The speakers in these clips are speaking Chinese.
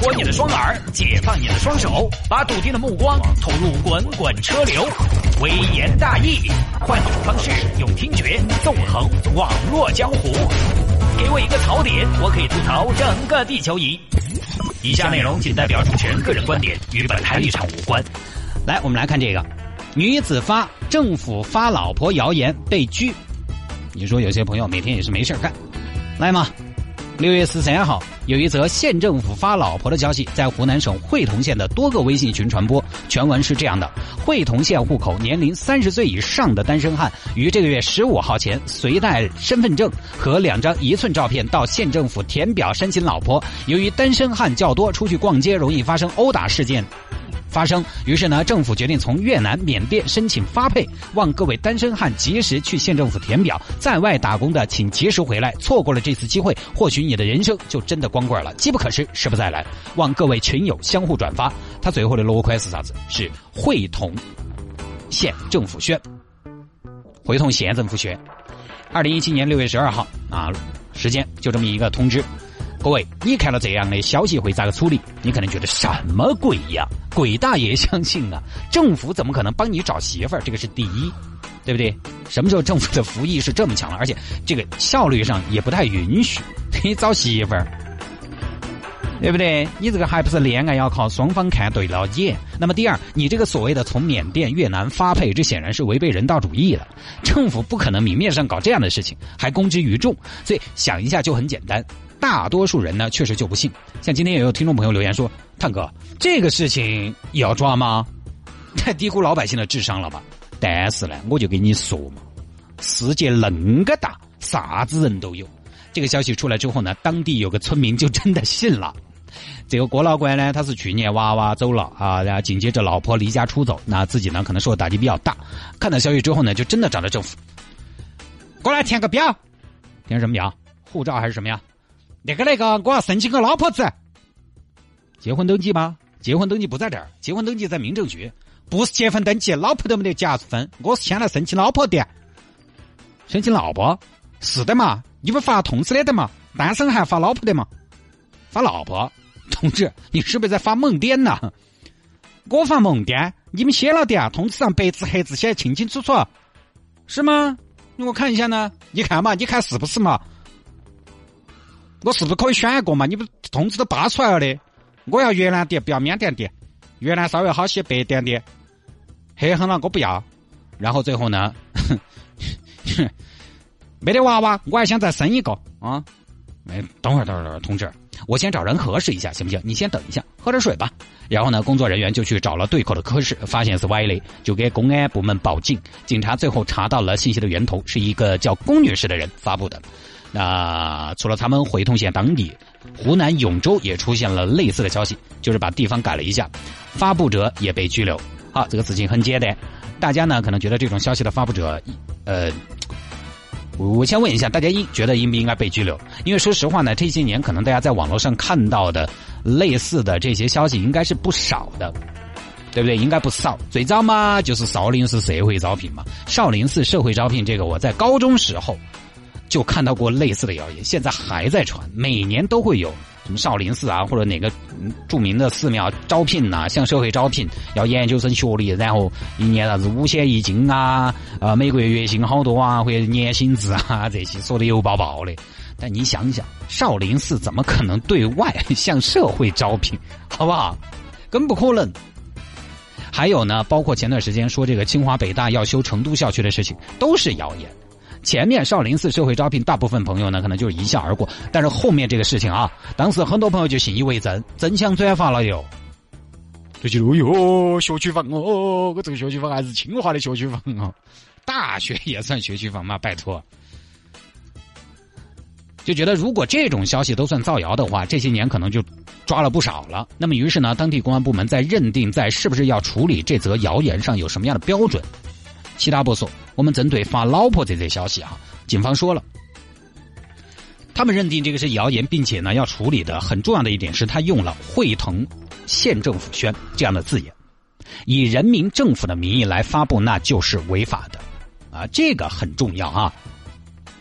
活你的双耳，解放你的双手，把笃定的目光投入滚滚车流。微言大义，换种方式，用听觉纵横网络江湖。给我一个槽点，我可以吐槽整个地球仪。以下内容仅代表主持人个人观点，与本台立场无关。来，我们来看这个：女子发政府发老婆谣言被拘。你说有些朋友每天也是没事干，来嘛。六月十三号，有一则县政府发老婆的消息在湖南省会同县的多个微信群传播。全文是这样的：会同县户口、年龄三十岁以上的单身汉，于这个月十五号前随带身份证和两张一寸照片到县政府填表申请老婆。由于单身汉较多，出去逛街容易发生殴打事件。发生，于是呢，政府决定从越南、缅甸申请发配，望各位单身汉及时去县政府填表，在外打工的请及时回来，错过了这次机会，或许你的人生就真的光棍了。机不可失，时不再来，望各位群友相互转发。他最后的落款是啥子？是会同县政府宣，会同县政府宣。二零一七年六月十二号啊，时间就这么一个通知。各位，你看到这样的消息会咋个处理？你可能觉得什么鬼呀？鬼大爷相信啊！政府怎么可能帮你找媳妇儿？这个是第一，对不对？什么时候政府的服役是这么强了？而且这个效率上也不太允许你找媳妇儿，对不对？你这个还不是恋爱要靠双方看对了眼？那么第二，你这个所谓的从缅甸、越南发配，这显然是违背人道主义的。政府不可能明面上搞这样的事情，还公之于众。所以想一下就很简单。大多数人呢，确实就不信。像今天也有听众朋友留言说：“探哥，这个事情也要抓吗？太 低估老百姓的智商了吧？”但是呢，我就跟你说嘛，世界恁个大，啥子人都有。这个消息出来之后呢，当地有个村民就真的信了。这个郭老官呢，他是去年娃娃走了啊，然后紧接着老婆离家出走，那自己呢可能受打击比较大。看到消息之后呢，就真的找到政府，过来填个表，填什么表？护照还是什么呀？那个那个，我要申请个老婆子，结婚登记吗？结婚登记不在这儿，结婚登记在民政局，不是结婚登记，老婆都没得加分。我是先来申请老婆的，申请老婆，是的嘛？你不发通知的的嘛？单身还发老婆的嘛？发老婆，同志，你是不是在发梦点呐？我发梦点，你们写了的啊？通知上白纸黑字写的清清楚楚，是吗？我看一下呢，你看嘛，你看是不是嘛？我是不是可以选一个嘛？你不通知都扒出来了的。我要越南的，不要缅甸的。越南稍微好些，白点的。黑很了，我不要。然后最后呢，没得娃娃，我还想再生一个啊！没，等会儿，等会儿，同志，我先找人核实一下，行不行？你先等一下，喝点水吧。然后呢，工作人员就去找了对口的科室，发现是歪的，就给公安部门报警。警察最后查到了信息的源头，是一个叫龚女士的人发布的。那除了他们会同县当地，湖南永州也出现了类似的消息，就是把地方改了一下，发布者也被拘留。好，这个事情很简单，大家呢可能觉得这种消息的发布者，呃，我先问一下大家应觉得应不应该被拘留？因为说实话呢，这些年可能大家在网络上看到的类似的这些消息应该是不少的，对不对？应该不少。最早嘛就是少林寺社会招聘嘛，少林寺社会招聘这个我在高中时候。就看到过类似的谣言，现在还在传。每年都会有什么少林寺啊，或者哪个著名的寺庙招聘呐，向社会招聘，要研究生学历，然后一年啥子五险一金啊，啊，每个月月薪好多啊，或者年薪制啊，这些说的油爆爆的。但你想想，少林寺怎么可能对外向社会招聘？好不好？更不可能。还有呢，包括前段时间说这个清华北大要修成都校区的事情，都是谣言。前面少林寺社会招聘，大部分朋友呢可能就是一笑而过，但是后面这个事情啊，当时很多朋友就信以为真，争相转发了哟。就觉得哟，学区房哦，我这个学区房还是清华的学区房哦，大学也算学区房嘛，拜托。就觉得如果这种消息都算造谣的话，这些年可能就抓了不少了。那么于是呢，当地公安部门在认定在是不是要处理这则谣言上有什么样的标准？其他不说，我们针对发老婆这则消息啊，警方说了，他们认定这个是谣言，并且呢要处理的很重要的一点是他用了“会同县政府宣”这样的字眼，以人民政府的名义来发布，那就是违法的，啊，这个很重要啊。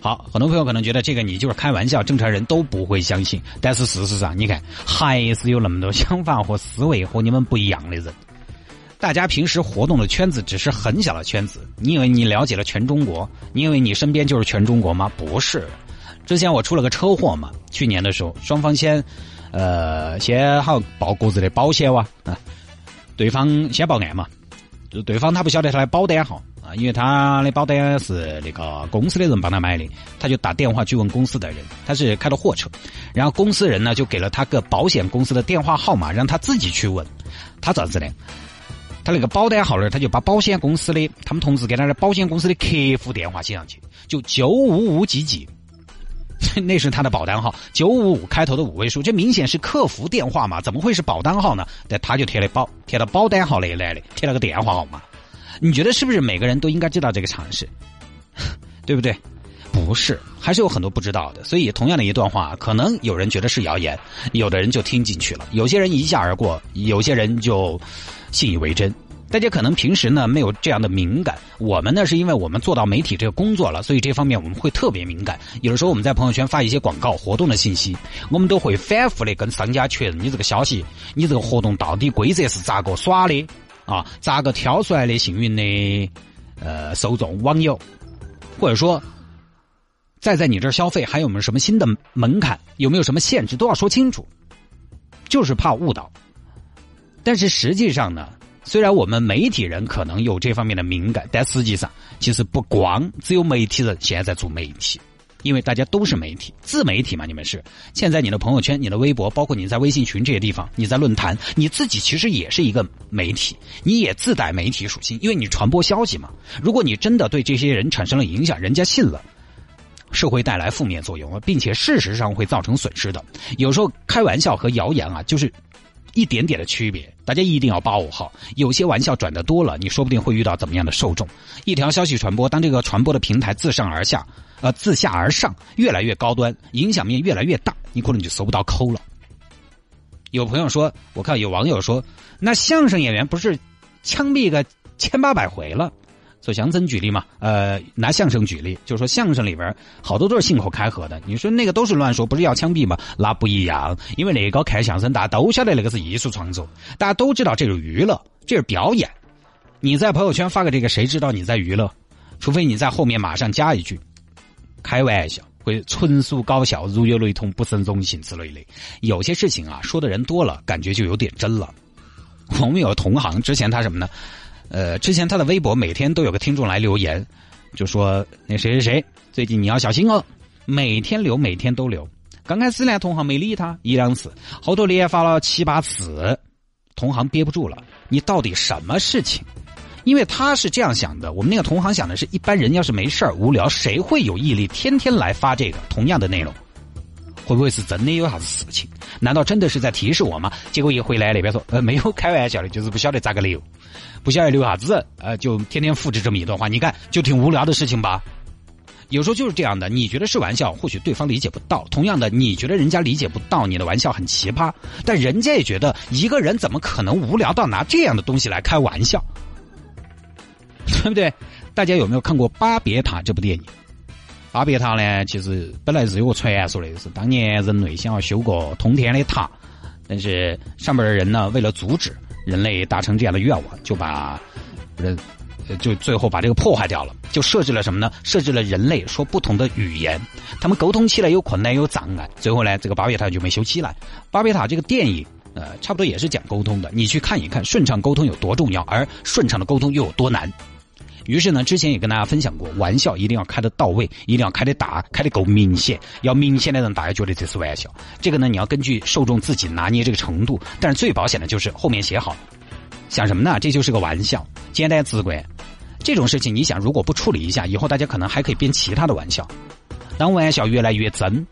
好，很多朋友可能觉得这个你就是开玩笑，正常人都不会相信。但是事实上，你看还是有那么多想法和思维和你们不一样的人。大家平时活动的圈子只是很小的圈子，你以为你了解了全中国？你以为你身边就是全中国吗？不是。之前我出了个车祸嘛，去年的时候，双方先，呃，先好报各自的保险哇啊，对方先报案嘛，就对方他不晓得他的保单号啊，因为他的保单是那个公司的人帮他买的，他就打电话去问公司的人，他是开的货车，然后公司人呢就给了他个保险公司的电话号码，让他自己去问，他咋子的？他那个保单号呢，他就把保险公司的他们同事给他的保险公司的客服电话写上去，就九五五几几。那是他的保单号，九五五开头的五位数，这明显是客服电话嘛？怎么会是保单号呢？但他就贴了保，贴了保单号那一栏的，贴了个电话号码。你觉得是不是每个人都应该知道这个常识？对不对？不是，还是有很多不知道的。所以，同样的一段话，可能有人觉得是谣言，有的人就听进去了，有些人一笑而过，有些人就信以为真。大家可能平时呢没有这样的敏感，我们呢是因为我们做到媒体这个工作了，所以这方面我们会特别敏感。有的时候我们在朋友圈发一些广告活动的信息，我们都会反复的跟商家确认你这个消息，你这个活动到底规则是咋个耍的啊？咋个挑出来的幸运的呃受众网友，或者说再在你这儿消费还有没有什么新的门槛，有没有什么限制都要说清楚，就是怕误导。但是实际上呢？虽然我们媒体人可能有这方面的敏感，但实际上其实不光只有媒体人现在在做媒体，因为大家都是媒体，自媒体嘛，你们是。现在你的朋友圈、你的微博，包括你在微信群这些地方，你在论坛，你自己其实也是一个媒体，你也自带媒体属性，因为你传播消息嘛。如果你真的对这些人产生了影响，人家信了，是会带来负面作用，并且事实上会造成损失的。有时候开玩笑和谣言啊，就是。一点点的区别，大家一定要把握好。有些玩笑转的多了，你说不定会遇到怎么样的受众。一条消息传播，当这个传播的平台自上而下，呃，自下而上，越来越高端，影响面越来越大，你可能就搜不到抠了。有朋友说，我看有网友说，那相声演员不是枪毙个千八百回了？做相声举例嘛，呃，拿相声举例，就是说相声里边好多都是信口开河的。你说那个都是乱说，不是要枪毙吗？那不一样，因为那个看相声大家都晓得那个是艺术创作，大家都知道这是娱乐，这是表演。你在朋友圈发个这个，谁知道你在娱乐？除非你在后面马上加一句“开玩笑”会纯属搞笑，如有雷同，不胜荣幸之类的。有些事情啊，说的人多了，感觉就有点真了。我们有同行，之前他什么呢？呃，之前他的微博每天都有个听众来留言，就说那谁谁谁最近你要小心哦，每天留每天都留。刚开始呢，同行没理他一两次，后头连发了七八次，同行憋不住了，你到底什么事情？因为他是这样想的，我们那个同行想的是一般人要是没事儿无聊，谁会有毅力天天来发这个同样的内容？会不会是真的有啥子事情？难道真的是在提示我吗？结果一回来那边说，呃，没有开玩笑的，就是不晓得咋个留，不晓得留啥子，呃，就天天复制这么一段话。你看，就挺无聊的事情吧？有时候就是这样的，你觉得是玩笑，或许对方理解不到；同样的，你觉得人家理解不到你的玩笑很奇葩，但人家也觉得一个人怎么可能无聊到拿这样的东西来开玩笑，对不对？大家有没有看过《巴别塔》这部电影？巴别塔呢，其实本来是有个传说的，是当年人类想要修个通天的塔，但是上面的人呢，为了阻止人类达成这样的愿望，就把人就最后把这个破坏掉了，就设置了什么呢？设置了人类说不同的语言，他们沟通起来有困难有障碍，最后呢，这个巴别塔就没修起来。巴别塔这个电影，呃，差不多也是讲沟通的，你去看一看，顺畅沟通有多重要，而顺畅的沟通又有多难。于是呢，之前也跟大家分享过，玩笑一定要开得到位，一定要开得大，开得够明显，要明显的让大家觉得这是玩笑。这个呢，你要根据受众自己拿捏这个程度。但是最保险的就是后面写好，想什么呢？这就是个玩笑，简单直观。这种事情，你想如果不处理一下，以后大家可能还可以编其他的玩笑。当玩笑越来越真，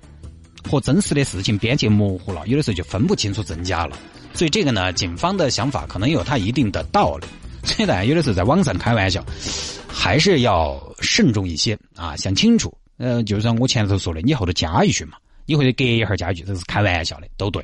和真实的事情边界模糊了，有的时候就分不清楚真假了。所以这个呢，警方的想法可能有它一定的道理。扯淡，有的时候在网上开玩笑，还是要慎重一些啊，想清楚。呃，就像我前头说的，你后头加一句嘛，你或者隔一下加一句，这是开玩笑的，都对。